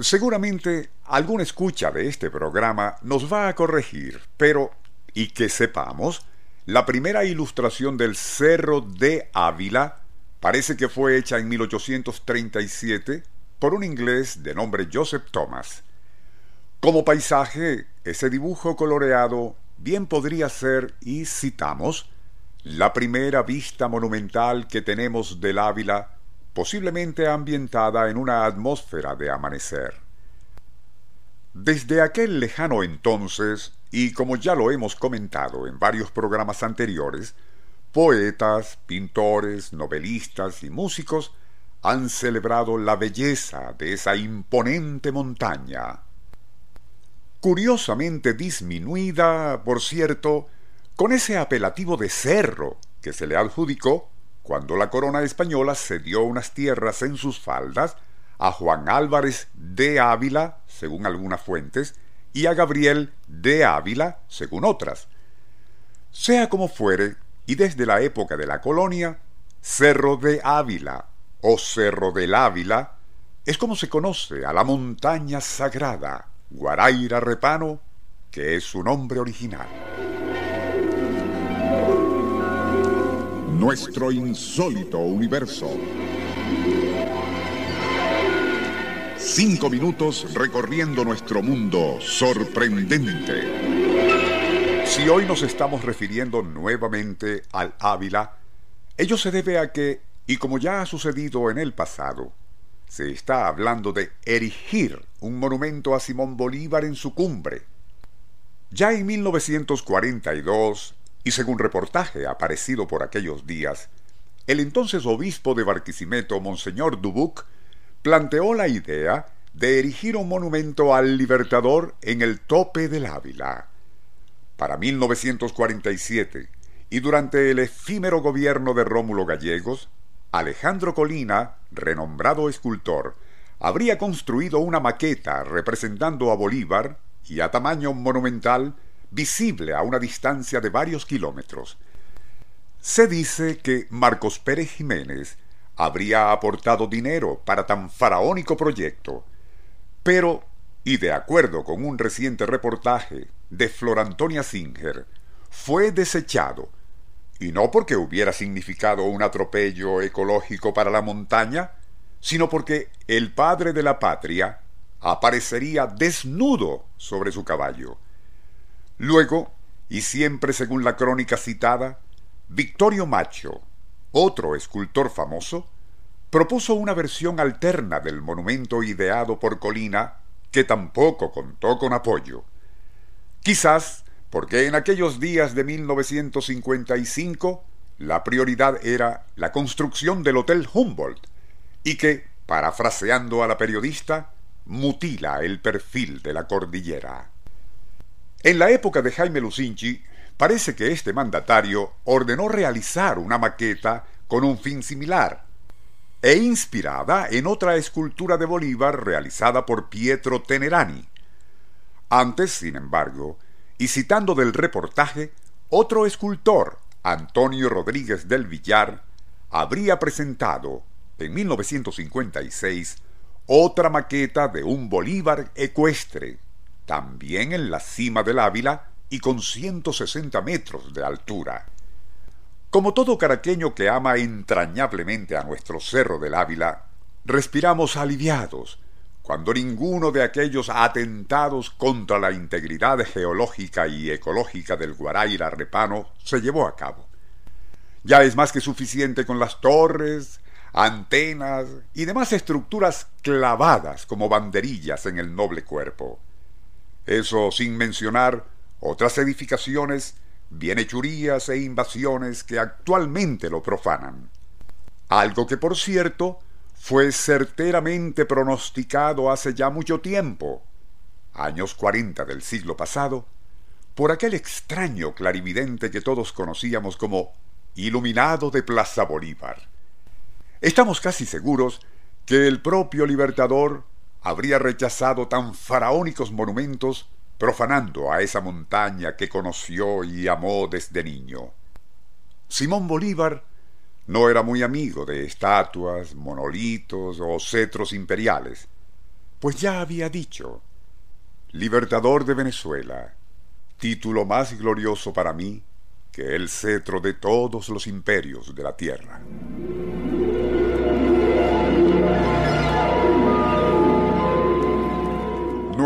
Seguramente alguna escucha de este programa nos va a corregir, pero, y que sepamos, la primera ilustración del Cerro de Ávila parece que fue hecha en 1837 por un inglés de nombre Joseph Thomas. Como paisaje, ese dibujo coloreado bien podría ser, y citamos, la primera vista monumental que tenemos del Ávila, posiblemente ambientada en una atmósfera de amanecer. Desde aquel lejano entonces, y como ya lo hemos comentado en varios programas anteriores, poetas, pintores, novelistas y músicos han celebrado la belleza de esa imponente montaña. Curiosamente disminuida, por cierto, con ese apelativo de cerro que se le adjudicó cuando la corona española cedió unas tierras en sus faldas a Juan Álvarez de Ávila, según algunas fuentes, y a Gabriel de Ávila, según otras. Sea como fuere, y desde la época de la colonia, Cerro de Ávila o Cerro del Ávila es como se conoce a la montaña sagrada Guaraira Repano, que es su nombre original. Nuestro insólito universo. Cinco minutos recorriendo nuestro mundo sorprendente. Si hoy nos estamos refiriendo nuevamente al Ávila, ello se debe a que, y como ya ha sucedido en el pasado, se está hablando de erigir un monumento a Simón Bolívar en su cumbre. Ya en 1942, y según reportaje aparecido por aquellos días, el entonces obispo de Barquisimeto, Monseñor Dubuc, planteó la idea de erigir un monumento al Libertador en el tope del Ávila. Para 1947, y durante el efímero gobierno de Rómulo Gallegos, Alejandro Colina, renombrado escultor, habría construido una maqueta representando a Bolívar y a tamaño monumental visible a una distancia de varios kilómetros. Se dice que Marcos Pérez Jiménez habría aportado dinero para tan faraónico proyecto, pero, y de acuerdo con un reciente reportaje de Flor Antonia Singer, fue desechado y no porque hubiera significado un atropello ecológico para la montaña, sino porque el padre de la patria aparecería desnudo sobre su caballo. Luego, y siempre según la crónica citada, Victorio Macho, otro escultor famoso, propuso una versión alterna del monumento ideado por Colina que tampoco contó con apoyo. Quizás porque en aquellos días de 1955 la prioridad era la construcción del Hotel Humboldt y que, parafraseando a la periodista, mutila el perfil de la cordillera. En la época de Jaime Lucinchi, parece que este mandatario ordenó realizar una maqueta con un fin similar, e inspirada en otra escultura de Bolívar realizada por Pietro Tenerani. Antes, sin embargo, y citando del reportaje, otro escultor, Antonio Rodríguez del Villar, habría presentado, en 1956, otra maqueta de un Bolívar ecuestre, también en la cima del Ávila y con 160 metros de altura. Como todo caraqueño que ama entrañablemente a nuestro Cerro del Ávila, respiramos aliviados cuando ninguno de aquellos atentados contra la integridad geológica y ecológica del Guaraira Repano se llevó a cabo. Ya es más que suficiente con las torres, antenas y demás estructuras clavadas como banderillas en el noble cuerpo. Eso sin mencionar otras edificaciones, bienhechurías e invasiones que actualmente lo profanan. Algo que, por cierto, fue certeramente pronosticado hace ya mucho tiempo, años 40 del siglo pasado, por aquel extraño clarividente que todos conocíamos como Iluminado de Plaza Bolívar. Estamos casi seguros que el propio Libertador habría rechazado tan faraónicos monumentos profanando a esa montaña que conoció y amó desde niño. Simón Bolívar no era muy amigo de estatuas, monolitos o cetros imperiales. pues ya había dicho, Libertador de Venezuela, título más glorioso para mí que el cetro de todos los imperios de la tierra.